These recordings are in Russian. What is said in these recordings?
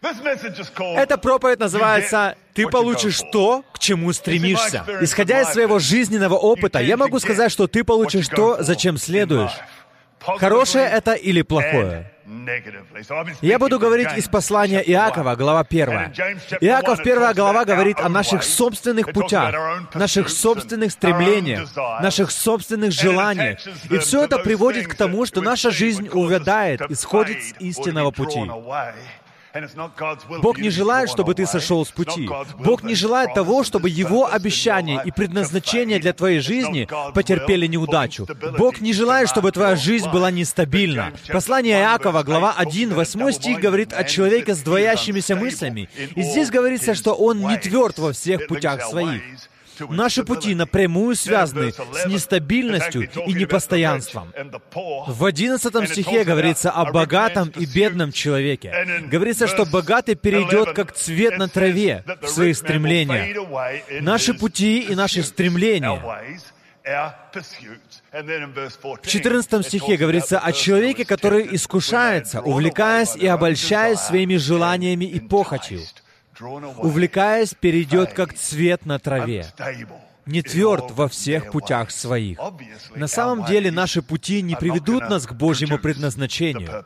Эта проповедь называется «Ты получишь то, к чему стремишься». Исходя из своего жизненного опыта, я могу сказать, что ты получишь то, зачем следуешь. Хорошее это или плохое? Я буду говорить из послания Иакова, глава 1. Иаков, первая глава, говорит о наших собственных путях, наших собственных стремлениях, наших собственных желаниях. И все это приводит к тому, что наша жизнь увядает, исходит с истинного пути. Бог не желает, чтобы ты сошел с пути. Бог не желает того, чтобы Его обещания и предназначение для твоей жизни потерпели неудачу. Бог не желает, чтобы твоя жизнь была нестабильна. Послание Иакова, глава 1, 8 стих говорит о человеке с двоящимися мыслями. И здесь говорится, что он не тверд во всех путях своих. Наши пути напрямую связаны с нестабильностью и непостоянством. В одиннадцатом стихе говорится о богатом и бедном человеке. Говорится, что богатый перейдет как цвет на траве в своих стремлениях. Наши пути и наши стремления. в 14 стихе говорится о человеке, который искушается, увлекаясь и обольщаясь своими желаниями и похотью увлекаясь, перейдет как цвет на траве, не тверд во всех путях своих. На самом деле наши пути не приведут нас к Божьему предназначению.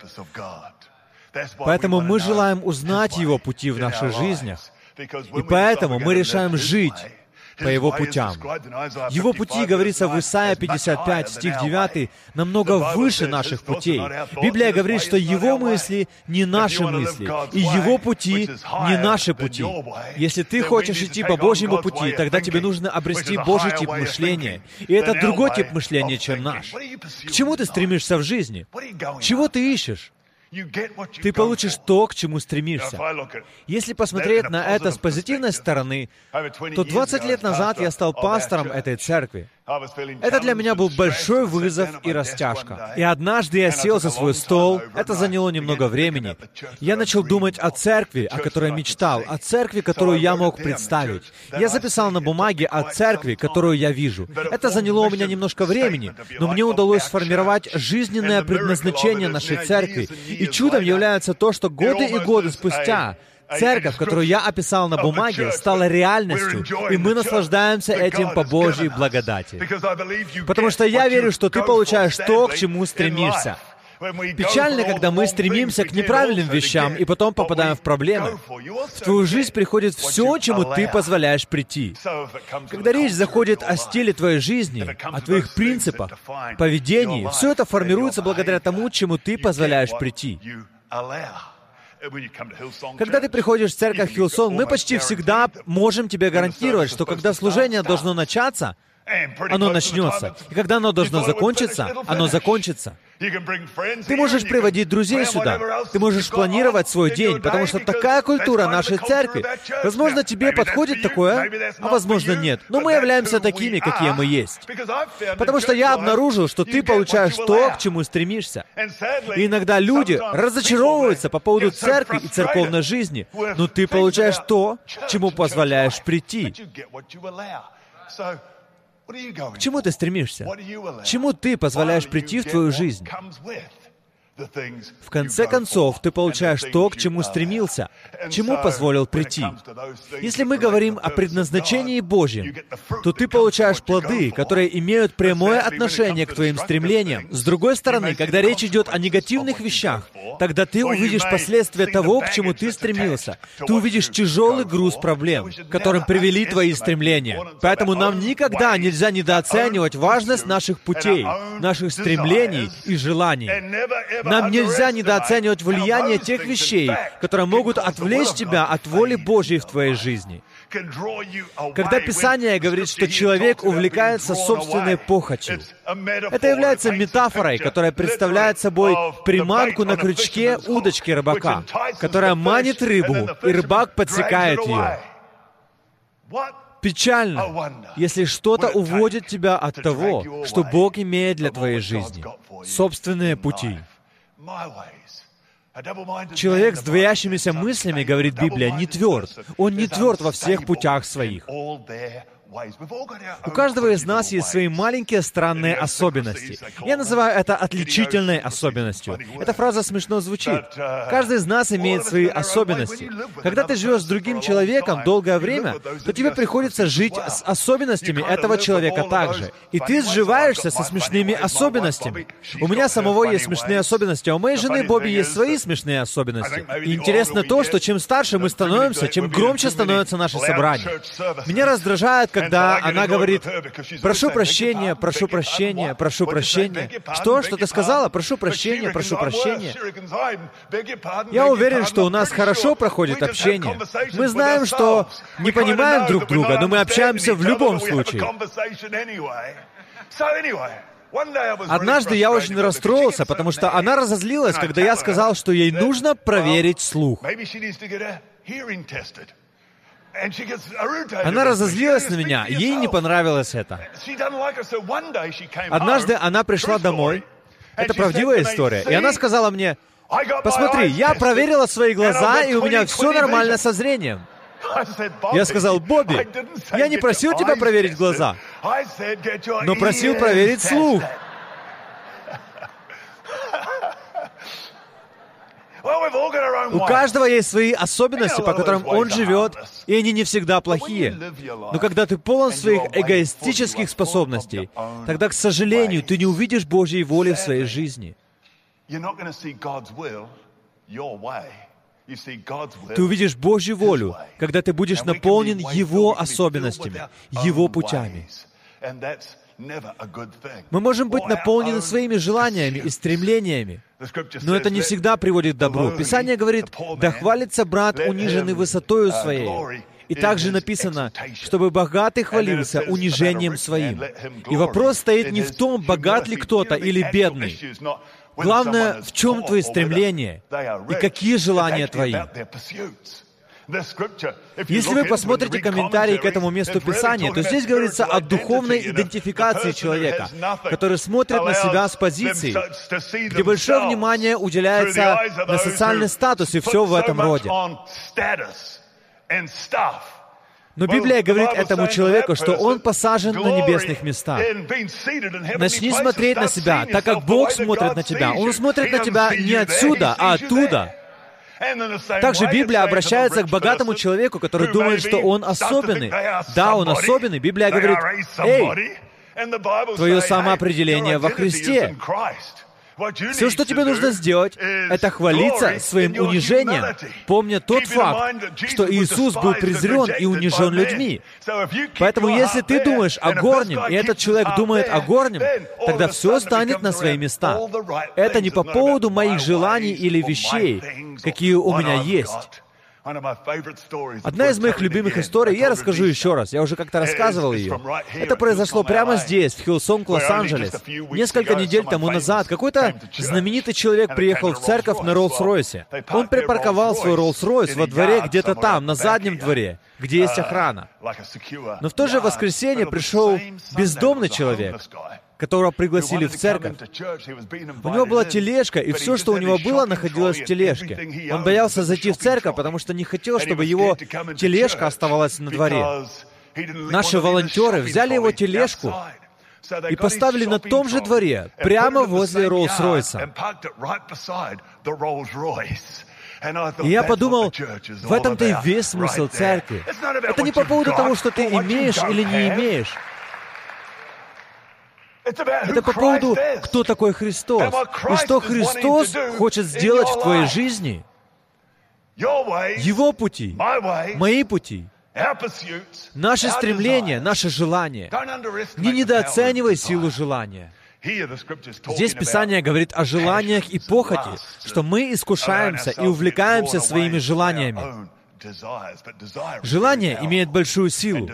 Поэтому мы желаем узнать Его пути в наших жизнях. И поэтому мы решаем жить по Его путям. Его пути, говорится в Исаия 55, стих 9, намного выше наших путей. Библия говорит, что Его мысли не наши мысли, и Его пути не наши пути. Если ты хочешь идти по Божьему пути, тогда тебе нужно обрести Божий тип мышления. И это другой тип мышления, чем наш. К чему ты стремишься в жизни? Чего ты ищешь? Ты получишь то, к чему стремишься. Если посмотреть на это с позитивной стороны, то 20 лет назад я стал пастором этой церкви. Это для меня был большой вызов и растяжка. И однажды я сел за свой стол, это заняло немного времени. Я начал думать о церкви, о которой мечтал, о церкви, которую я мог представить. Я записал на бумаге о церкви, которую я вижу. Это заняло у меня немножко времени, но мне удалось сформировать жизненное предназначение нашей церкви. И чудом является то, что годы и годы спустя Церковь, которую я описал на бумаге, стала реальностью, и мы наслаждаемся этим по Божьей благодати. Потому что я верю, что ты получаешь то, к чему стремишься. Печально, когда мы стремимся к неправильным вещам и потом попадаем в проблемы. В твою жизнь приходит все, чему ты позволяешь прийти. Когда речь заходит о стиле твоей жизни, о твоих принципах, поведении, все это формируется благодаря тому, чему ты позволяешь прийти. Когда ты приходишь в церковь Хилсон, мы почти всегда можем тебе гарантировать, что когда служение должно начаться, оно начнется. И когда оно должно закончиться, оно закончится. Ты можешь приводить друзей сюда. Ты можешь планировать свой день, потому что такая культура нашей церкви. Возможно, тебе подходит такое, а возможно, нет. Но мы являемся такими, какие мы есть. Потому что я обнаружил, что ты получаешь то, к чему стремишься. И иногда люди разочаровываются по поводу церкви и церковной жизни, но ты получаешь то, к чему позволяешь прийти. К чему ты стремишься? Чему ты позволяешь прийти в твою жизнь? В конце концов, ты получаешь то, к чему стремился, чему позволил прийти. Если мы говорим о предназначении Божьем, то ты получаешь плоды, которые имеют прямое отношение к твоим стремлениям. С другой стороны, когда речь идет о негативных вещах, тогда ты увидишь последствия того, к чему ты стремился. Ты увидишь тяжелый груз проблем, которым привели твои стремления. Поэтому нам никогда нельзя недооценивать важность наших путей, наших стремлений и желаний. Нам нельзя недооценивать влияние тех вещей, которые могут отвлечь тебя от воли Божьей в твоей жизни. Когда Писание говорит, что человек увлекается собственной похотью, это является метафорой, которая представляет собой приманку на крючке удочки рыбака, которая манит рыбу, и рыбак подсекает ее. Печально, если что-то уводит тебя от того, что Бог имеет для твоей жизни, собственные пути. Человек с двоящимися мыслями, говорит Библия, не тверд. Он не тверд во всех путях своих. У каждого из нас есть свои маленькие странные особенности. Я называю это отличительной особенностью. Эта фраза смешно звучит. Каждый из нас имеет свои особенности. Когда ты живешь с другим человеком долгое время, то тебе приходится жить с особенностями этого человека также. И ты сживаешься со смешными особенностями. У меня самого есть смешные особенности, а у моей жены Бобби есть свои смешные особенности. И интересно то, что чем старше мы становимся, тем громче становятся наши собрания. Меня раздражает, когда она говорит, прошу прощения, прошу прощения, прошу прощения. Что? Что ты сказала? Прошу прощения, прошу прощения. Я уверен, что у нас хорошо проходит общение. Мы знаем, что не понимаем друг друга, но мы общаемся в любом случае. Однажды я очень расстроился, потому что она разозлилась, когда я сказал, что ей нужно проверить слух. Она разозлилась на меня, ей не понравилось это. Однажды она пришла домой, это правдивая история, и она сказала мне, «Посмотри, я проверила свои глаза, и у меня все нормально со зрением». Я сказал, Бобби, я не просил тебя проверить глаза, но просил проверить слух. У каждого есть свои особенности, по которым он живет, и они не всегда плохие. Но когда ты полон своих эгоистических способностей, тогда, к сожалению, ты не увидишь Божьей воли в своей жизни. Ты увидишь Божью волю, когда ты будешь наполнен Его особенностями, Его путями. Мы можем быть наполнены своими желаниями и стремлениями, но это не всегда приводит к добру. Писание говорит, «Да хвалится брат, униженный высотою своей». И также написано, чтобы богатый хвалился унижением своим. И вопрос стоит не в том, богат ли кто-то или бедный. Главное, в чем твои стремления и какие желания твои. Если вы посмотрите комментарии к этому месту Писания, то здесь говорится о духовной идентификации человека, который смотрит на себя с позиции, где большое внимание уделяется на социальный статус и все в этом роде. Но Библия говорит этому человеку, что он посажен на небесных местах. Начни смотреть на себя, так как Бог смотрит на тебя. Он смотрит на тебя не отсюда, а оттуда. Также Библия обращается к богатому человеку, который думает, что он особенный. Да, он особенный. Библия говорит, «Эй, твое самоопределение во Христе». Все, что тебе нужно сделать, это хвалиться своим унижением, помня тот факт, что Иисус был презрен и унижен людьми. Поэтому, если ты думаешь о горнем, и этот человек думает о горнем, тогда все станет на свои места. Это не по поводу моих желаний или вещей, какие у меня есть. Одна из моих любимых историй, я расскажу еще раз, я уже как-то рассказывал ее. Это произошло прямо здесь, в Hillsong, Лос-Анджелес. Несколько недель тому назад какой-то знаменитый человек приехал в церковь на Роллс-Ройсе. Он припарковал свой Роллс-Ройс во дворе где-то там, на заднем дворе, где есть охрана. Но в то же воскресенье пришел бездомный человек, которого пригласили в церковь. У него была тележка, и все, что у него было, находилось в тележке. Он боялся зайти в церковь, потому что не хотел, чтобы его тележка оставалась на дворе. Наши волонтеры взяли его тележку и поставили на том же дворе, прямо возле Роллс-Ройса. И я подумал, в этом-то и весь смысл церкви. Это не по поводу того, что ты имеешь или не имеешь. Это по поводу, кто такой Христос, и что Христос хочет сделать в твоей жизни. Его пути, мои пути, наши стремления, наши желания. Не недооценивай силу желания. Здесь Писание говорит о желаниях и похоти, что мы искушаемся и увлекаемся своими желаниями. Желание имеет большую силу.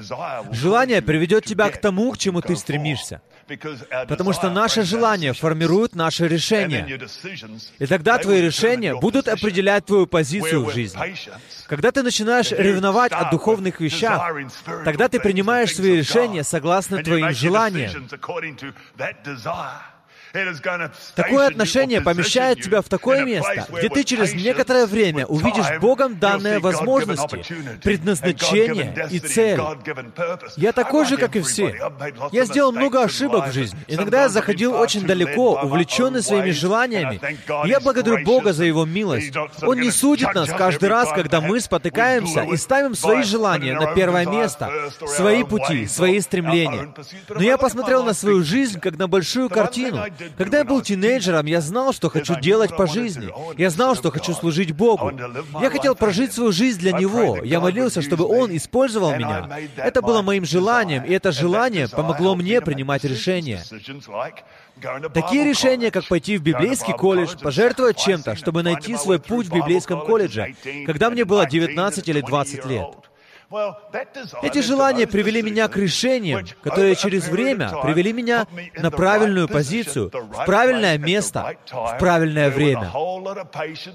Желание приведет тебя к тому, к чему ты стремишься. Потому что наше желание формирует наше решение. И тогда твои решения будут определять твою позицию в жизни. Когда ты начинаешь ревновать о духовных вещах, тогда ты принимаешь свои решения согласно твоим желаниям. Такое отношение помещает тебя в такое место, где ты через некоторое время увидишь Богом данные возможности, предназначение и цель. Я такой же, как и все. Я сделал много ошибок в жизни. Иногда я заходил очень далеко, увлеченный своими желаниями. И я благодарю Бога за Его милость. Он не судит нас каждый раз, когда мы спотыкаемся и ставим свои желания на первое место, свои пути, свои стремления. Но я посмотрел на свою жизнь как на большую картину. Когда я был тинейджером, я знал, что хочу делать по жизни. Я знал, что хочу служить Богу. Я хотел прожить свою жизнь для Него. Я молился, чтобы Он использовал меня. Это было моим желанием, и это желание помогло мне принимать решения. Такие решения, как пойти в библейский колледж, пожертвовать чем-то, чтобы найти свой путь в библейском колледже, когда мне было 19 или 20 лет. Эти желания привели меня к решениям, которые через время привели меня на правильную позицию, в правильное место, в правильное время.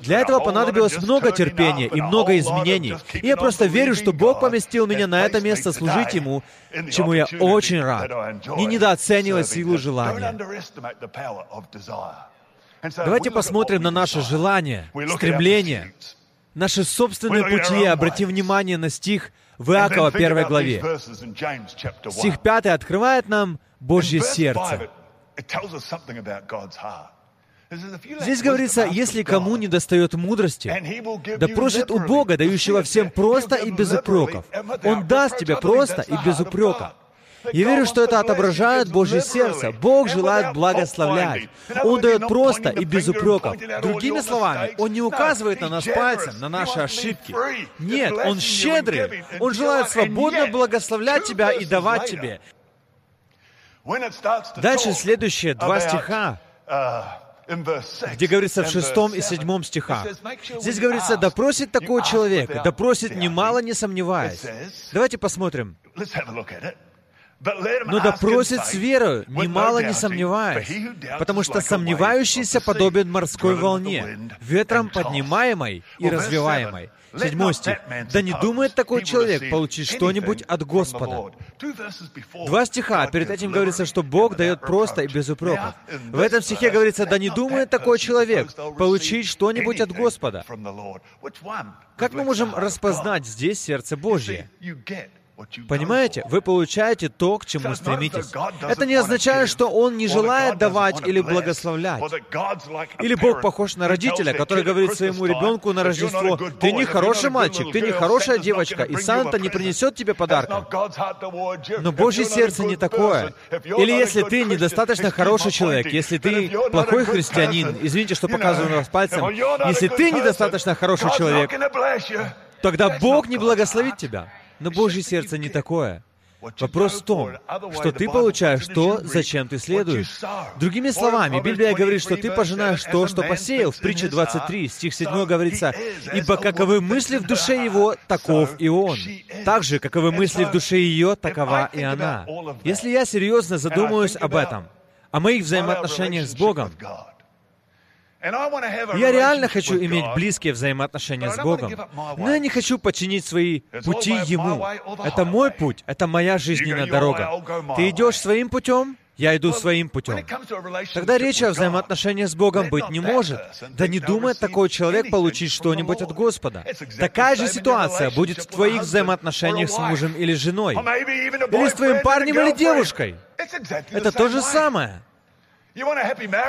Для этого понадобилось много терпения и много изменений. И я просто верю, что Бог поместил меня на это место служить Ему, чему я очень рад. Не недооценивать силу желания. Давайте посмотрим на наши желания, стремления, наши собственные пути и обратим внимание на стих в Иакова 1 главе. Стих 5 открывает нам Божье сердце. Здесь говорится, если кому не достает мудрости, да просит у Бога, дающего всем просто и без упреков. Он даст тебе просто и без упреков. Я верю, что это отображает Божье сердце. Бог желает благословлять. Он дает просто и без упреков. Другими словами, Он не указывает на нас пальцем, на наши ошибки. Нет, Он щедрый. Он желает свободно благословлять тебя и давать тебе. Дальше следующие два стиха, где говорится в шестом и седьмом стихах. Здесь говорится, да просит такой человек, да просит немало, не сомневаясь. Давайте посмотрим. Но да просит с верою, немало не сомневаясь, потому что сомневающийся подобен морской волне, ветром поднимаемой и развиваемой. Седьмой стих. «Да не думает такой человек получить что-нибудь от Господа». Два стиха. Перед этим говорится, что Бог дает просто и без упреков. В этом стихе говорится, «Да не думает такой человек получить что-нибудь от Господа». Как мы можем распознать здесь сердце Божье? Понимаете? Вы получаете то, к чему стремитесь. Это не означает, что Он не желает давать или благословлять. Или Бог похож на родителя, который говорит своему ребенку на Рождество, «Ты не хороший мальчик, ты не хорошая девочка, и Санта не принесет тебе подарка». Но Божье сердце не такое. Или если ты недостаточно хороший человек, если ты плохой христианин, извините, что показываю на вас пальцем, если ты недостаточно хороший человек, тогда Бог не благословит тебя. Но Божье сердце не такое. Вопрос в том, что ты получаешь то, зачем ты следуешь. Другими словами, Библия говорит, что ты пожинаешь то, что посеял. В притче 23, стих 7 говорится, «Ибо каковы мысли в душе его, таков и он. Так же, каковы мысли в душе ее, такова и она». Если я серьезно задумаюсь об этом, о моих взаимоотношениях с Богом, я реально хочу иметь близкие взаимоотношения с Богом, но я не хочу подчинить свои пути Ему. Это мой путь, это моя жизненная дорога. Ты идешь своим путем, я иду своим путем. Тогда речи о взаимоотношениях с Богом быть не может. Да не думает такой человек получить что-нибудь от Господа. Такая же ситуация будет в твоих взаимоотношениях с мужем или женой. Или с твоим парнем или девушкой. Это то же самое.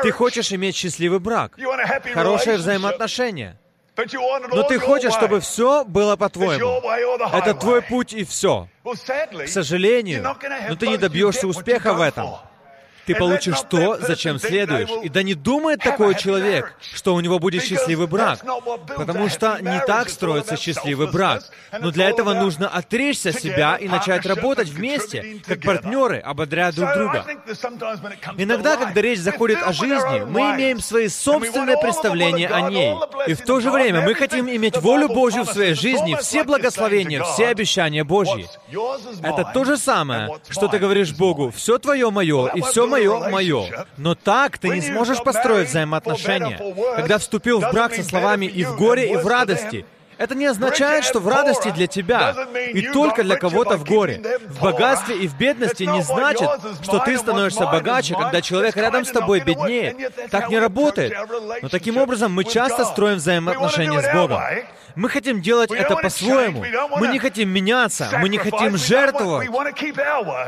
Ты хочешь иметь счастливый брак, хорошие взаимоотношения. Но ты хочешь, чтобы все было по-твоему. Это твой путь и все. К сожалению, но ты не добьешься успеха в этом. Ты получишь то, зачем следуешь. И да не думает такой человек, что у него будет счастливый брак. Потому что не так строится счастливый брак. Но для этого нужно отречься себя и начать работать вместе, как партнеры, ободряя друг друга. Иногда, когда речь заходит о жизни, мы имеем свои собственные представления о ней. И в то же время мы хотим иметь волю Божью в своей жизни, все благословения, все обещания Божьи. Это то же самое, что ты говоришь Богу, все твое мое, и все мое, мое. Но так ты не сможешь построить взаимоотношения. Когда вступил в брак со словами «и в горе, и в радости», Это не означает, что в радости для тебя и только для кого-то в горе. В богатстве и в бедности не значит, что ты становишься богаче, когда человек рядом с тобой беднее. Так не работает. Но таким образом мы часто строим взаимоотношения с Богом. Мы хотим делать это по-своему. Мы не хотим меняться. Мы не хотим жертвовать.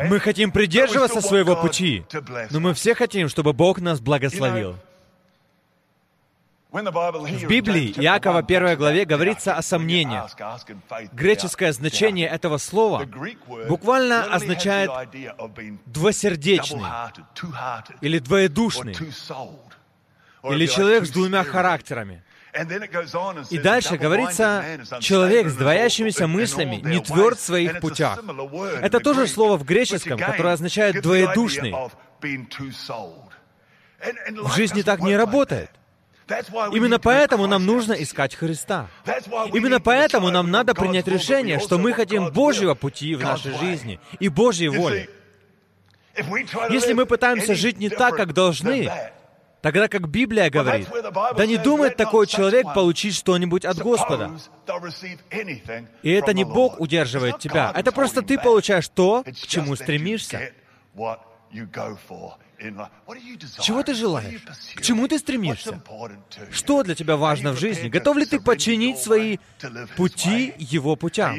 Мы хотим придерживаться своего пути. Но мы все хотим, чтобы Бог нас благословил. В Библии, Иакова 1 главе, говорится о сомнениях. Греческое значение этого слова буквально означает «двосердечный» или «двоедушный» или «человек с двумя характерами». И дальше говорится, человек с двоящимися мыслями не тверд в своих путях. Это тоже слово в греческом, которое означает двоедушный. В жизни так не работает. Именно поэтому нам нужно искать Христа. Именно поэтому нам надо принять решение, что мы хотим Божьего пути в нашей жизни и Божьей воли. Если мы пытаемся жить не так, как должны, тогда как Библия говорит, да не думает такой человек получить что-нибудь от Господа. И это не Бог удерживает тебя, это просто ты получаешь то, к чему стремишься. Чего ты желаешь? К чему ты стремишься? Что для тебя важно в жизни? Готов ли ты подчинить свои пути Его путям?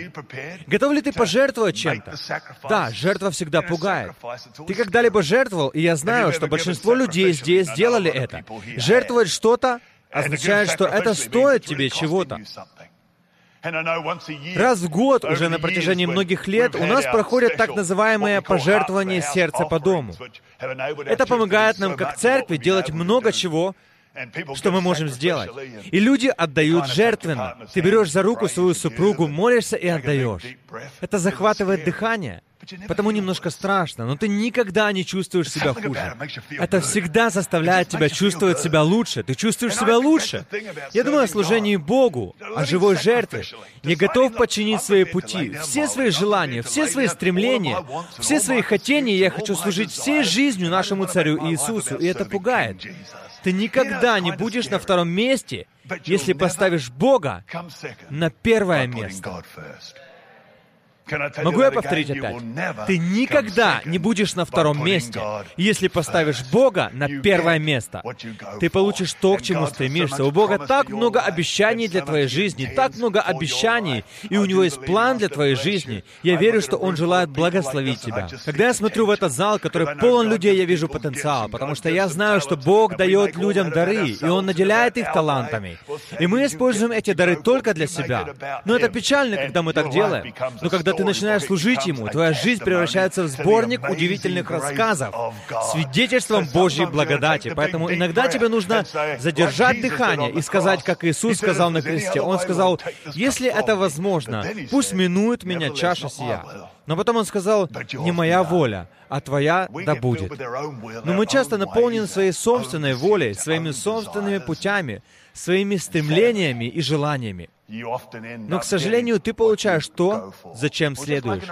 Готов ли ты пожертвовать чем-то? Да, жертва всегда пугает. Ты когда-либо жертвовал, и я знаю, что большинство людей здесь сделали это. Жертвовать что-то означает, что это стоит тебе чего-то. Раз в год, уже на протяжении многих лет, у нас проходят так называемые пожертвования сердца по дому. Это помогает нам, как церкви, делать много чего, что мы можем сделать. И люди отдают жертвенно. Ты берешь за руку свою супругу, молишься и отдаешь. Это захватывает дыхание. Потому немножко страшно, но ты никогда не чувствуешь себя хуже. Это всегда заставляет тебя чувствовать себя лучше. Ты чувствуешь себя лучше. Я думаю о служении Богу, о живой жертве. Я готов подчинить свои пути, все свои желания, все свои стремления, все свои хотения. Я хочу служить всей жизнью нашему Царю Иисусу, и это пугает. Ты никогда не будешь на втором месте, если поставишь Бога на первое место. Могу я повторить опять? Ты никогда не будешь на втором месте, если поставишь Бога на первое место. Ты получишь то, к чему стремишься. У Бога так много обещаний для твоей жизни, так много обещаний, и у Него есть план для твоей жизни. Я верю, что Он желает благословить тебя. Когда я смотрю в этот зал, который полон людей, я вижу потенциал, потому что я знаю, что Бог дает людям дары, и Он наделяет их талантами. И мы используем эти дары только для себя. Но это печально, когда мы так делаем. Но когда ты начинаешь служить Ему, твоя жизнь превращается в сборник удивительных рассказов, свидетельством Божьей благодати. Поэтому иногда тебе нужно задержать дыхание и сказать, как Иисус сказал на кресте. Он сказал, если это возможно, пусть минует меня чаша сия. Но потом он сказал, не моя воля, а твоя да будет. Но мы часто наполнены своей собственной волей, своими собственными путями, своими стремлениями и желаниями. Но, к сожалению, ты получаешь то, зачем следуешь.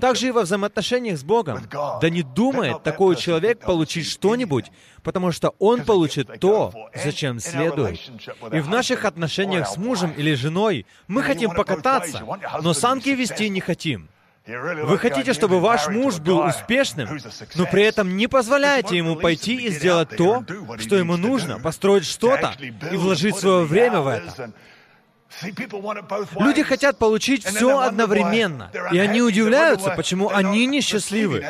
Также и во взаимоотношениях с Богом. Да не думает такой человек получить что-нибудь, потому что он получит то, зачем следует. И в наших отношениях с мужем или женой мы хотим покататься, но санки вести не хотим. Вы хотите, чтобы ваш муж был успешным, но при этом не позволяете ему пойти и сделать то, что ему нужно, построить что-то и вложить свое время в это. Люди хотят получить все одновременно, и они удивляются, почему они несчастливы.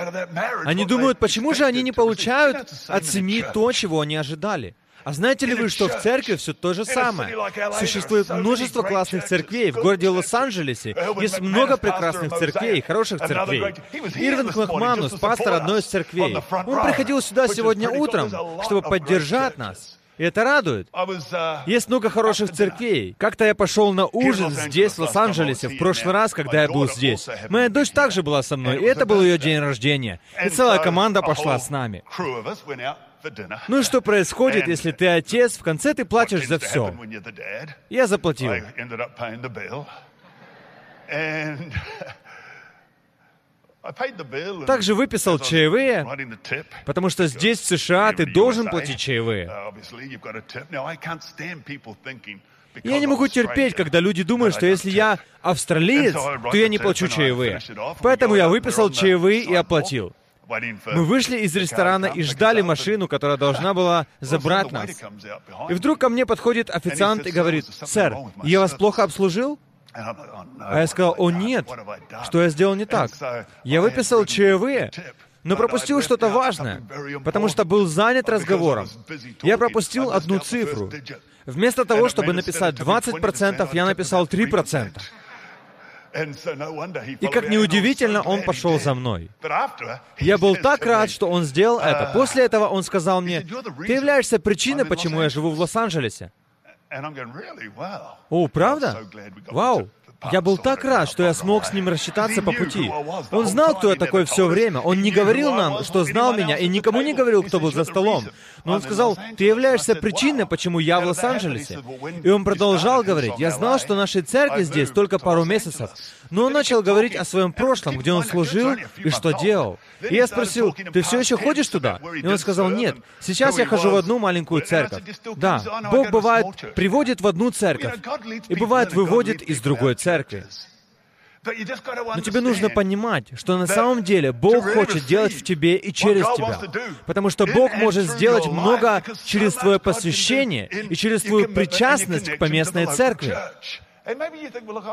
Они думают, почему же они не получают от семьи то, чего они ожидали. А знаете ли вы, что в церкви все то же самое? Существует множество классных церквей. В городе Лос-Анджелесе есть много прекрасных церквей, хороших церквей. Ирвинг Макманус, пастор одной из церквей, он приходил сюда сегодня утром, чтобы поддержать нас. И это радует. Есть много хороших церквей. Как-то я пошел на ужин здесь, в Лос-Анджелесе, в прошлый раз, когда я был здесь. Моя дочь также была со мной, и это был ее день рождения. И целая команда пошла с нами. Ну и что происходит, если ты отец, в конце ты платишь за все? Я заплатил. Также выписал чаевые, потому что здесь, в США, ты должен платить чаевые. Я не могу терпеть, когда люди думают, что если я австралиец, то я не плачу чаевые. Поэтому я выписал чаевые и оплатил. Мы вышли из ресторана и ждали машину, которая должна была забрать нас. И вдруг ко мне подходит официант и говорит, «Сэр, я вас плохо обслужил?» А я сказал, «О, нет, что я сделал не так? Я выписал чаевые, но пропустил что-то важное, потому что был занят разговором. Я пропустил одну цифру. Вместо того, чтобы написать 20%, я написал 3%. И как неудивительно, он пошел за мной. Я был так рад, что он сделал это. После этого он сказал мне, «Ты являешься причиной, почему я живу в Лос-Анджелесе». О, правда? Вау! Я был так рад, что я смог с ним рассчитаться по пути. Он знал, кто я такой все время. Он не говорил нам, что знал меня, и никому не говорил, кто был за столом. Но он сказал, ты являешься причиной, почему я в Лос-Анджелесе. И он продолжал говорить, я знал, что нашей церкви здесь только пару месяцев. Но он начал говорить о своем прошлом, где он служил и что делал. И я спросил, ты все еще ходишь туда? И он сказал, нет, сейчас я хожу в одну маленькую церковь. Да, Бог бывает приводит в одну церковь, и бывает выводит из другой церкви. Но тебе нужно понимать, что на самом деле Бог хочет делать в тебе и через тебя. Потому что Бог может сделать много через твое посвящение и через твою причастность к поместной церкви.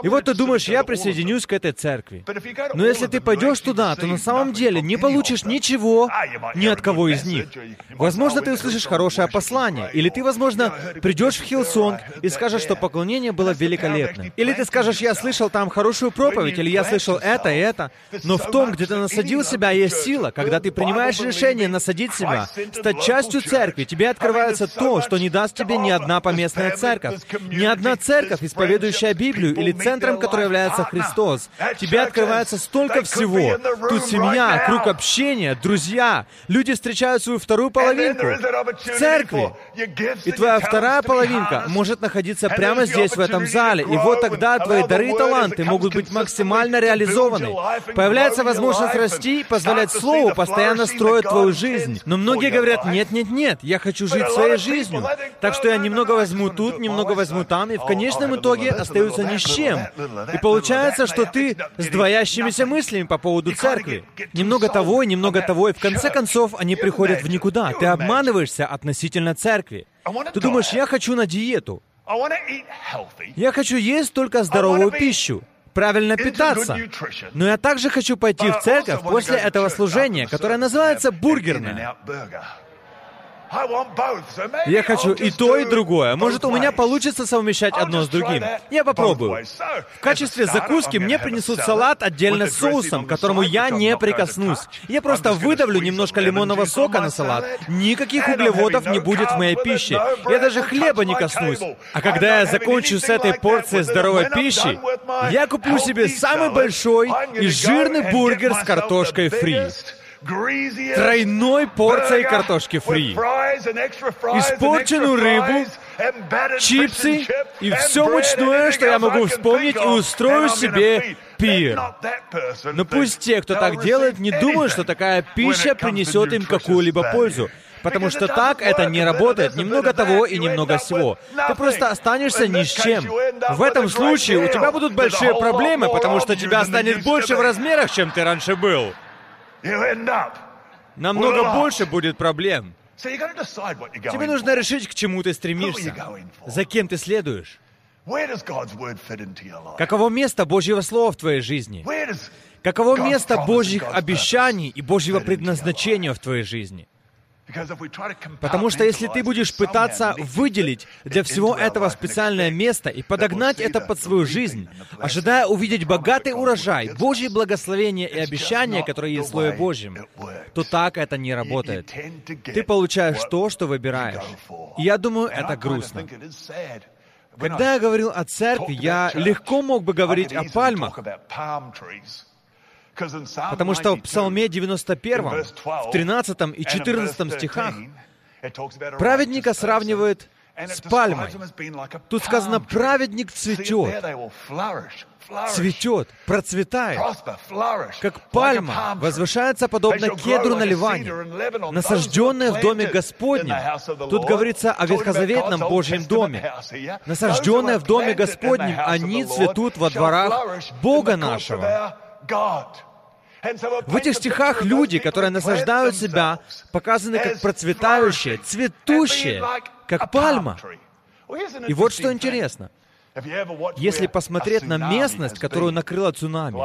И вот ты думаешь, я присоединюсь к этой церкви. Но если ты пойдешь туда, то на самом деле не получишь ничего ни от кого из них. Возможно, ты услышишь хорошее послание, или ты, возможно, придешь в Hillsong и скажешь, что поклонение было великолепным. Или ты скажешь, я слышал там хорошую проповедь, или я слышал это и это. Но в том, где ты насадил себя, есть сила. Когда ты принимаешь решение насадить себя, стать частью церкви, тебе открывается то, что не даст тебе ни одна поместная церковь. Ни одна церковь, исповедующая изучая Библию или центром, который является Христос, тебе открывается столько всего. Тут семья, круг общения, друзья. Люди встречают свою вторую половинку в церкви. И твоя вторая половинка может находиться прямо здесь, в этом зале. И вот тогда твои дары и таланты могут быть максимально реализованы. Появляется возможность расти и позволять Слову постоянно строить твою жизнь. Но многие говорят, нет, нет, нет, я хочу жить своей жизнью. Так что я немного возьму тут, немного возьму там, и в конечном итоге остаются ни с чем. И получается, что ты с двоящимися мыслями по поводу церкви. Немного того и немного того, и в конце концов они приходят в никуда. Ты обманываешься относительно церкви. Ты думаешь, я хочу на диету. Я хочу есть только здоровую пищу правильно питаться. Но я также хочу пойти в церковь после этого служения, которое называется бургерная. Я хочу и то, и другое. Может, у меня получится совмещать одно с другим. Я попробую. В качестве закуски мне принесут салат отдельно с соусом, к которому я не прикоснусь. Я просто выдавлю немножко лимонного сока на салат. Никаких углеводов не будет в моей пище. Я даже хлеба не коснусь. А когда я закончу с этой порцией здоровой пищи, я куплю себе самый большой и жирный бургер с картошкой фри тройной порцией картошки фри, испорченную рыбу, чипсы и все мучное, что я могу вспомнить, и устрою себе пир. Но пусть те, кто так делает, не думают, что такая пища принесет им какую-либо пользу. Потому что так это не работает. Немного того и немного всего. Ты просто останешься ни с чем. В этом случае у тебя будут большие проблемы, потому что тебя станет больше в размерах, чем ты раньше был намного больше будет проблем. Тебе нужно решить, к чему ты стремишься, за кем ты следуешь. Каково место Божьего Слова в твоей жизни? Каково место Божьих обещаний и Божьего предназначения в твоей жизни? Потому что если ты будешь пытаться выделить для всего этого специальное место и подогнать это под свою жизнь, ожидая увидеть богатый урожай, Божье благословение и обещания, которые есть в Слове Божьем, то так это не работает. Ты получаешь то, что выбираешь. И я думаю, это грустно. Когда я говорил о церкви, я легко мог бы говорить о пальмах, Потому что в Псалме 91, в 13 и 14 стихах, праведника сравнивает с пальмой. Тут сказано, праведник цветет, цветет, процветает, как пальма, возвышается подобно кедру на Ливане, насажденная в доме Господнем. Тут говорится о ветхозаветном Божьем доме. Насажденная в доме Господнем, они цветут во дворах Бога нашего. В этих стихах люди, которые насаждают себя, показаны как процветающие, цветущие, как пальма. И вот что интересно. Если посмотреть на местность, которую накрыла цунами,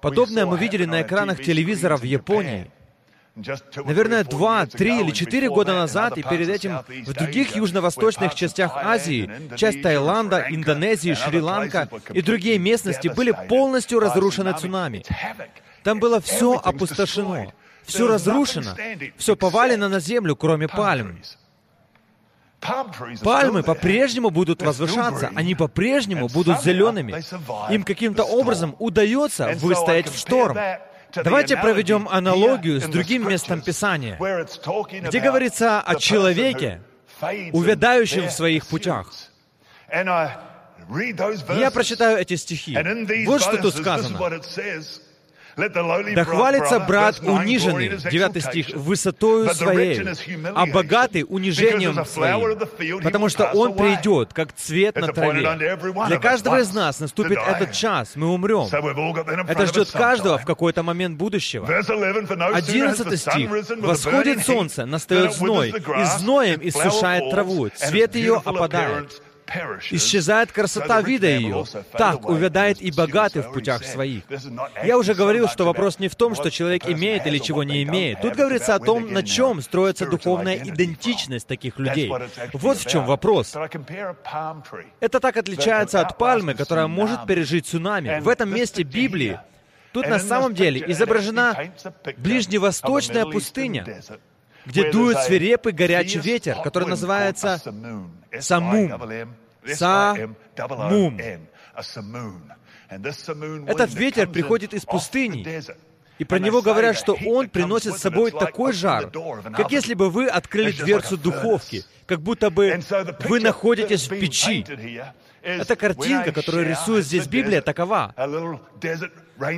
подобное мы видели на экранах телевизора в Японии. Наверное, два, три или четыре года назад, и перед этим в других южно-восточных частях Азии, часть Таиланда, Индонезии, Шри-Ланка и другие местности были полностью разрушены цунами. Там было все опустошено, все разрушено, все повалено на землю, кроме пальм. Пальмы по-прежнему будут возвышаться, они по-прежнему будут зелеными. Им каким-то образом удается выстоять в шторм. Давайте проведем аналогию с другим местом Писания, где говорится о человеке, увядающем в своих путях. Я прочитаю эти стихи. Вот что тут сказано. Да хвалится брат униженный, 9 стих, высотою своей, а богатый унижением своим, потому что он придет, как цвет на траве. Для каждого из нас наступит этот час, мы умрем. Это ждет каждого в какой-то момент будущего. 11 стих. «Восходит солнце, настает зной, и зноем иссушает траву, цвет ее опадает». Исчезает красота вида ее. Так увядает и богатый в путях своих. Я уже говорил, что вопрос не в том, что человек имеет или чего не имеет. Тут говорится о том, на чем строится духовная идентичность таких людей. Вот в чем вопрос. Это так отличается от пальмы, которая может пережить цунами. В этом месте Библии Тут на самом деле изображена ближневосточная пустыня, где дует свирепый горячий ветер, который называется Самум. Самум. Этот ветер приходит из пустыни, и про него говорят, что он приносит с собой такой жар, как если бы вы открыли дверцу духовки, как будто бы вы находитесь в печи. Эта картинка, которую рисует здесь Библия, такова.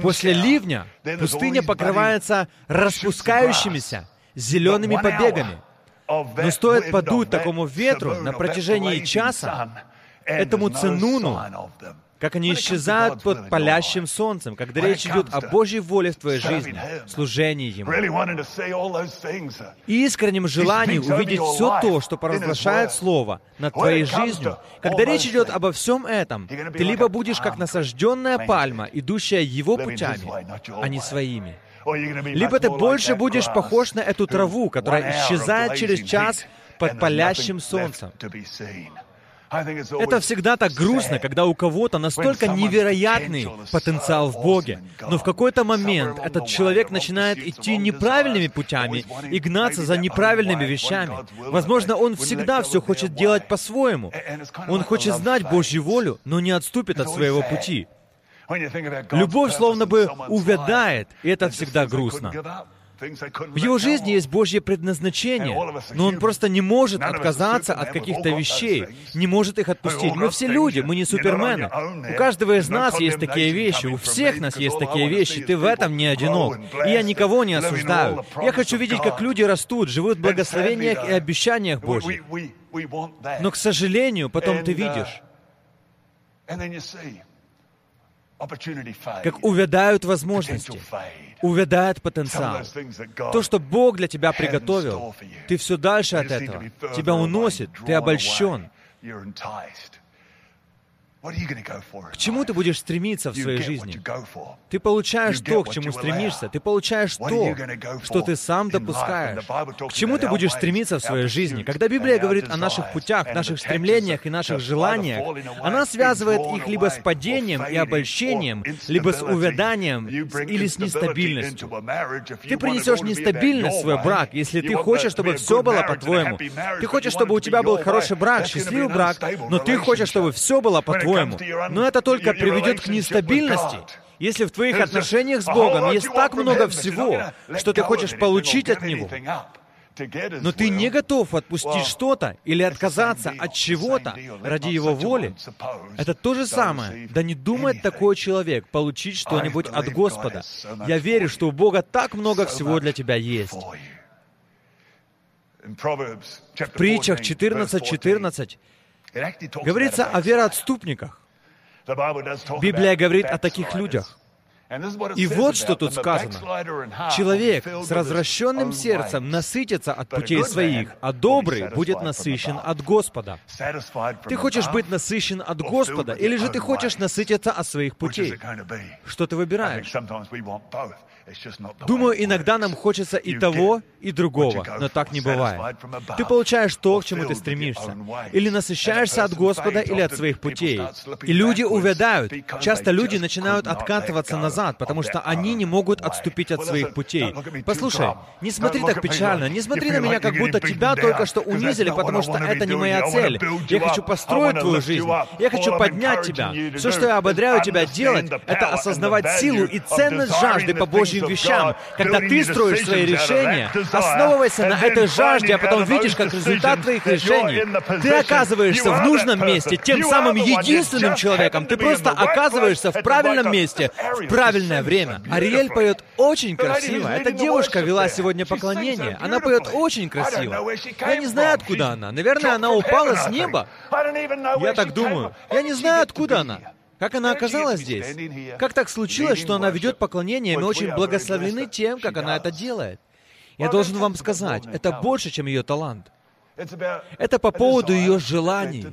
После ливня пустыня покрывается распускающимися зелеными побегами. Но стоит подуть такому ветру на протяжении часа, этому ценуну, как они исчезают под палящим солнцем, когда речь идет о Божьей воле в твоей жизни, служении Ему. И искреннем желании увидеть все то, что провозглашает Слово над твоей жизнью. Когда речь идет обо всем этом, ты либо будешь как насажденная пальма, идущая Его путями, а не своими. Либо ты больше будешь похож на эту траву, которая исчезает через час под палящим солнцем. Это всегда так грустно, когда у кого-то настолько невероятный потенциал в Боге, но в какой-то момент этот человек начинает идти неправильными путями и гнаться за неправильными вещами. Возможно, он всегда все хочет делать по-своему. Он хочет знать Божью волю, но не отступит от своего пути. Любовь словно бы увядает, и это всегда грустно. В его жизни есть Божье предназначение, но он просто не может отказаться от каких-то вещей, не может их отпустить. Мы все люди, мы не супермены. У каждого из нас есть такие вещи, у всех нас есть такие вещи, ты в этом не одинок. И я никого не осуждаю. Я хочу видеть, как люди растут, живут в благословениях и обещаниях Божьих. Но, к сожалению, потом ты видишь, как увядают возможности, увядает потенциал. То, что Бог для тебя приготовил, ты все дальше от этого. Тебя уносит, ты обольщен. К чему ты будешь стремиться в своей жизни? Ты получаешь то, к чему стремишься. Ты получаешь то, что ты сам допускаешь. К чему ты будешь стремиться в своей жизни? Когда Библия говорит о наших путях, наших стремлениях и наших желаниях, она связывает их либо с падением и обольщением, либо с увяданием или с нестабильностью. Ты принесешь нестабильность в свой брак, если ты хочешь, чтобы все было по-твоему. Ты хочешь, чтобы у тебя был хороший брак, счастливый брак, но ты хочешь, чтобы все было по-твоему по-твоему. Но это только приведет к нестабильности. Если в твоих отношениях с Богом есть так много всего, что ты хочешь получить от Него, но ты не готов отпустить что-то или отказаться от чего-то ради Его воли, это то же самое. Да не думает такой человек получить что-нибудь от Господа. Я верю, что у Бога так много всего для тебя есть. В притчах 14.14 говорится о вероотступниках. Библия говорит о таких людях. И вот что тут сказано. Человек с развращенным сердцем насытится от путей своих, а добрый будет насыщен от Господа. Ты хочешь быть насыщен от Господа, или же ты хочешь насытиться от своих путей? Что ты выбираешь? Думаю, иногда нам хочется и того, и другого, но так не бывает. Ты получаешь то, к чему ты стремишься. Или насыщаешься от Господа, или от своих путей. И люди увядают. Часто люди начинают откатываться назад, потому что они не могут отступить от своих путей. Послушай, не смотри так печально, не смотри на меня, как будто тебя только что унизили, потому что это не моя цель. Я хочу построить твою жизнь. Я хочу поднять тебя. Все, что я ободряю тебя делать, это осознавать силу и ценность жажды по Божьей Божьим вещам. Когда ты строишь свои решения, основывайся на этой жажде, а потом видишь, как результат твоих решений, ты оказываешься в нужном месте, тем самым единственным человеком. Ты просто оказываешься в правильном месте, в правильное время. Ариэль поет очень красиво. Эта девушка вела сегодня поклонение. Она поет очень красиво. Я не знаю, откуда она. Наверное, она упала с неба. Я так думаю. Я не знаю, откуда она. Как она оказалась здесь? Как так случилось, что она ведет поклонение, и мы очень благословлены тем, как она это делает? Я должен вам сказать, это больше, чем ее талант. Это по поводу ее желаний,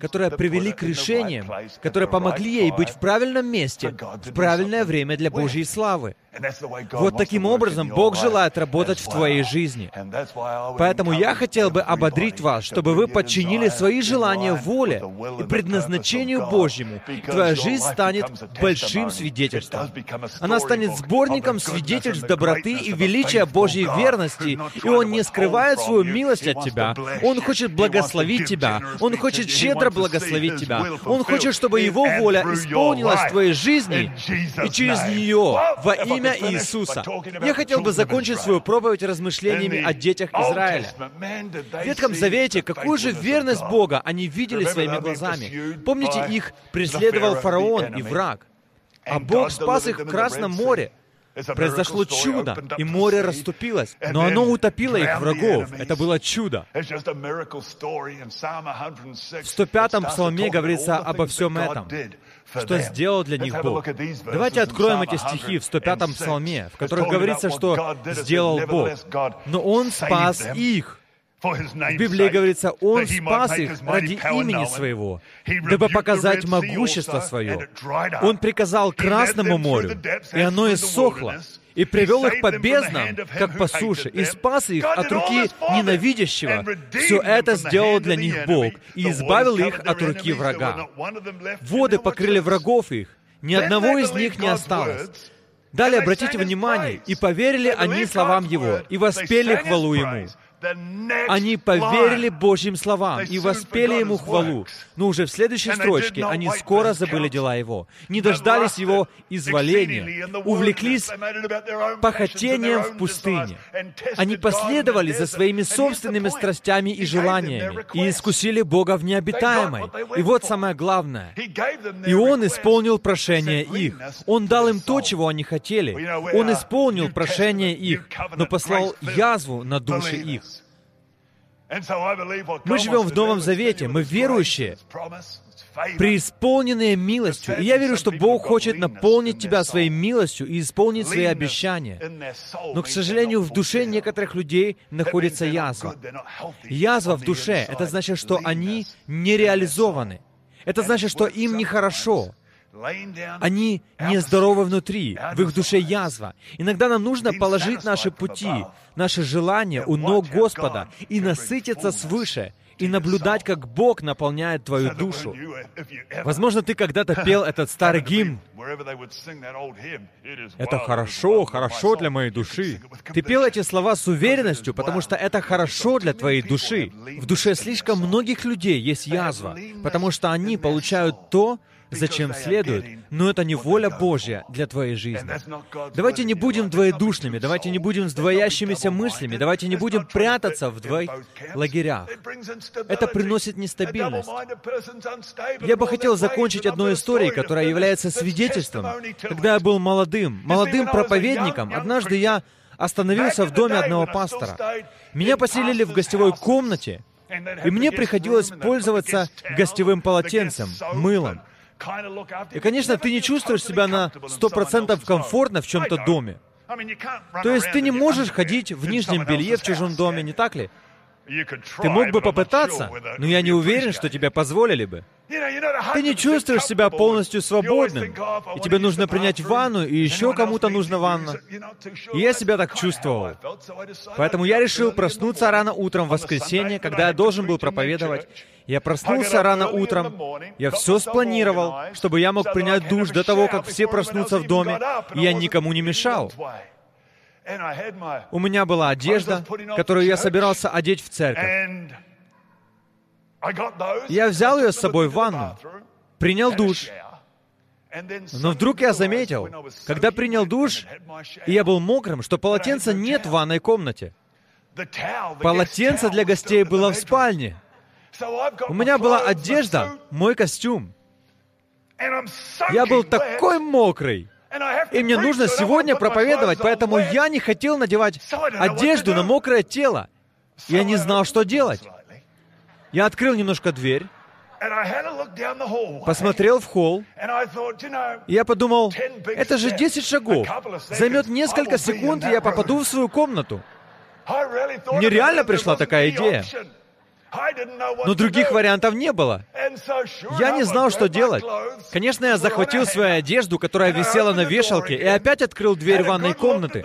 которые привели к решениям, которые помогли ей быть в правильном месте, в правильное время для Божьей славы. Вот таким образом Бог желает работать в твоей жизни. Поэтому я хотел бы ободрить вас, чтобы вы подчинили свои желания воле и предназначению Божьему. Твоя жизнь станет большим свидетельством. Она станет сборником свидетельств доброты и величия Божьей верности, и Он не скрывает свою милость от тебя. Он хочет благословить тебя. Он хочет щедро благословить тебя. Он хочет, чтобы Его воля исполнилась в твоей жизни и через нее во имя имя Иисуса. Я хотел бы закончить свою проповедь размышлениями о детях Израиля. В Ветхом Завете какую же верность Бога они видели своими глазами? Помните, их преследовал фараон и враг. А Бог спас их в Красном море. Произошло чудо, и море расступилось, но оно утопило их врагов. Это было чудо. В 105-м псалме говорится обо всем этом что сделал для них Бог. Давайте откроем эти стихи в 105-м псалме, в которых говорится, что сделал Бог. Но Он спас их. В Библии говорится, Он спас их ради имени Своего, дабы показать могущество Свое. Он приказал Красному морю, и оно иссохло, и привел их по безднам, как по суше, и спас их от руки ненавидящего. Все это сделал для них Бог, и избавил их от руки врага. Воды покрыли врагов их, ни одного из них не осталось. Далее обратите внимание, и поверили они словам Его, и воспели хвалу Ему. Они поверили Божьим словам и воспели Ему хвалу. Но уже в следующей строчке они скоро забыли дела Его, не дождались Его изволения, увлеклись похотением в пустыне. Они последовали за своими собственными страстями и желаниями и искусили Бога в необитаемой. И вот самое главное. И Он исполнил прошение их. Он дал им то, чего они хотели. Он исполнил прошение их, но послал язву на души их. Мы живем в Новом Завете, мы верующие, преисполненные милостью. И я верю, что Бог хочет наполнить тебя своей милостью и исполнить свои обещания. Но, к сожалению, в душе некоторых людей находится язва. Язва в душе — это значит, что они не реализованы. Это значит, что им нехорошо. Они нездоровы внутри, в их душе язва. Иногда нам нужно положить наши пути, наши желания у ног Господа и насытиться свыше, и наблюдать, как Бог наполняет твою душу. Возможно, ты когда-то пел этот старый гимн. Это хорошо, хорошо для моей души. Ты пел эти слова с уверенностью, потому что это хорошо для твоей души. В душе слишком многих людей есть язва, потому что они получают то, зачем следует, но это не воля Божья для твоей жизни. Давайте не будем двоедушными, давайте не будем с двоящимися мыслями, давайте не будем прятаться в двоих лагерях. Это приносит нестабильность. Я бы хотел закончить одной историей, которая является свидетельством. Когда я был молодым, молодым проповедником, однажды я остановился в доме одного пастора. Меня поселили в гостевой комнате, и мне приходилось пользоваться гостевым полотенцем, мылом. И, конечно, ты не чувствуешь себя на 100% комфортно в чем-то доме. То есть ты не можешь ходить в нижнем белье в чужом доме, не так ли? Ты мог бы попытаться, но я не уверен, что тебе позволили бы. Ты не чувствуешь себя полностью свободным, и тебе нужно принять ванну, и еще кому-то нужна ванна. И я себя так чувствовал. Поэтому я решил проснуться рано утром в воскресенье, когда я должен был проповедовать. Я проснулся рано утром, я все спланировал, чтобы я мог принять душ до того, как все проснутся в доме, и я никому не мешал. У меня была одежда, которую я собирался одеть в церковь. Я взял ее с собой в ванну, принял душ. Но вдруг я заметил, когда принял душ, и я был мокрым, что полотенца нет в ванной комнате. Полотенце для гостей было в спальне. У меня была одежда, мой костюм. Я был такой мокрый. И мне нужно сегодня проповедовать, поэтому я не хотел надевать одежду на мокрое тело. Я не знал, что делать. Я открыл немножко дверь, посмотрел в холл, и я подумал, это же 10 шагов. Займет несколько секунд, и я попаду в свою комнату. Мне реально пришла такая идея. Но других вариантов не было. Я не знал, что делать. Конечно, я захватил свою одежду, которая висела на вешалке, и опять открыл дверь ванной комнаты.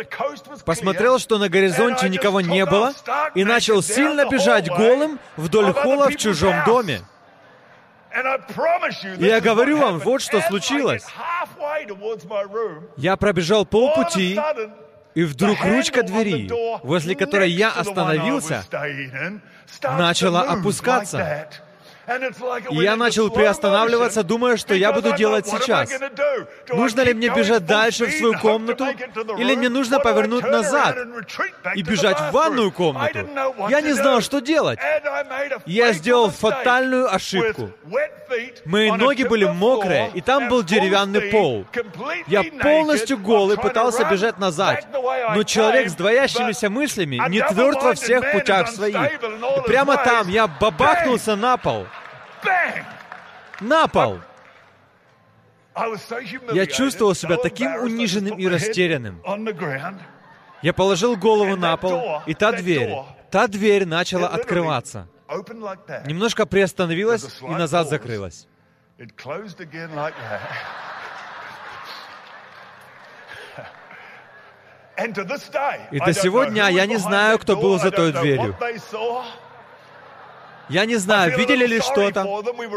Посмотрел, что на горизонте никого не было, и начал сильно бежать голым вдоль холла в чужом доме. И я говорю вам, вот что случилось. Я пробежал полпути, и вдруг ручка двери, возле которой я остановился, начала опускаться. И я начал приостанавливаться, думая, что я буду делать сейчас. Нужно ли мне бежать дальше в свою комнату, или мне нужно повернуть назад и бежать в ванную комнату? Я не знал, что делать. Я сделал фатальную ошибку. Мои ноги были мокрые, и там был деревянный пол. Я полностью голый пытался бежать назад, но человек с двоящимися мыслями не тверд во всех путях своих. И прямо там я бабахнулся на пол. На пол! Я чувствовал себя таким униженным и растерянным. Я положил голову на пол, и та дверь, та дверь начала открываться. Немножко приостановилась и назад закрылась. И до сегодня я не знаю, кто был за той дверью. Я не знаю, видели ли что-то.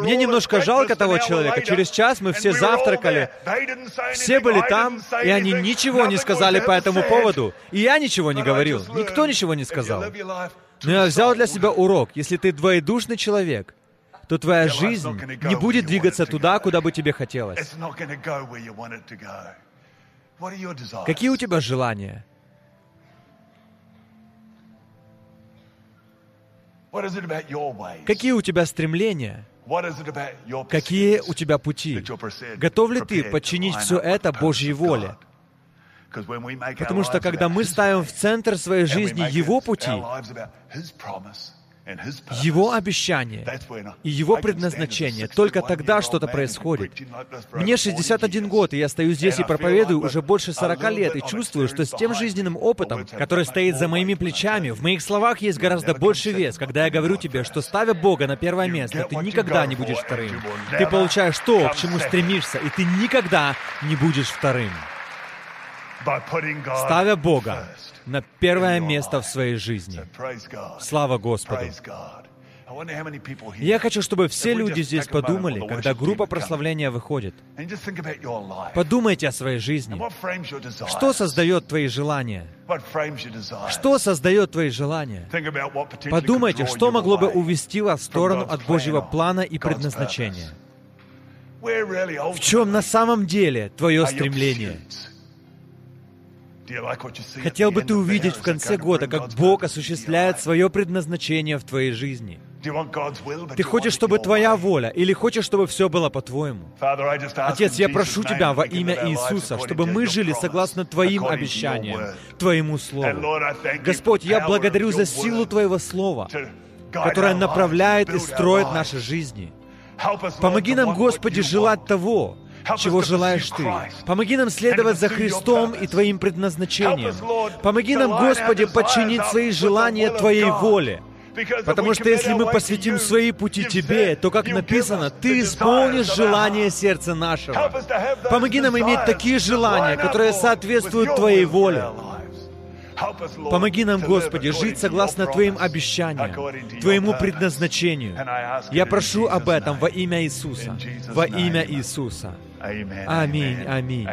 Мне немножко жалко того человека. Через час мы все завтракали. Все были там, и они ничего не сказали по этому поводу. И я ничего не говорил. Никто ничего не сказал. Но я взял для себя урок. Если ты двоедушный человек, то твоя жизнь не будет двигаться туда, куда бы тебе хотелось. Какие у тебя желания? Какие у тебя стремления? Какие у тебя пути? Готов ли ты подчинить все это Божьей воле? Потому что когда мы ставим в центр своей жизни Его пути, его обещание и Его предназначение. Только тогда что-то происходит. Мне 61 год, и я стою здесь и проповедую уже больше 40 лет, и чувствую, что с тем жизненным опытом, который стоит за моими плечами, в моих словах есть гораздо больше вес, когда я говорю тебе, что ставя Бога на первое место, ты никогда не будешь вторым. Ты получаешь то, к чему стремишься, и ты никогда не будешь вторым. Ставя Бога на первое место в своей жизни. Слава Господу! Я хочу, чтобы все люди здесь подумали, когда группа прославления выходит. Подумайте о своей жизни. Что создает твои желания? Что создает твои желания? Подумайте, что могло бы увести вас в сторону от Божьего плана и предназначения. В чем на самом деле твое стремление? Хотел бы ты увидеть в конце года, как Бог осуществляет свое предназначение в твоей жизни? Ты хочешь, чтобы твоя воля, или хочешь, чтобы все было по-твоему? Отец, я прошу Тебя во имя Иисуса, чтобы мы жили согласно Твоим обещаниям, Твоему Слову. Господь, я благодарю за силу Твоего Слова, которое направляет и строит наши жизни. Помоги нам, Господи, желать того, чего желаешь Ты. Помоги нам следовать за Христом и Твоим предназначением. Помоги нам, Господи, подчинить свои желания Твоей воле. Потому что если мы посвятим свои пути Тебе, то, как написано, Ты исполнишь желание сердца нашего. Помоги нам иметь такие желания, которые соответствуют Твоей воле. Помоги нам, Господи, жить согласно Твоим обещаниям, Твоему предназначению. Я прошу об этом во имя Иисуса. Во имя Иисуса. Amen. mean i mean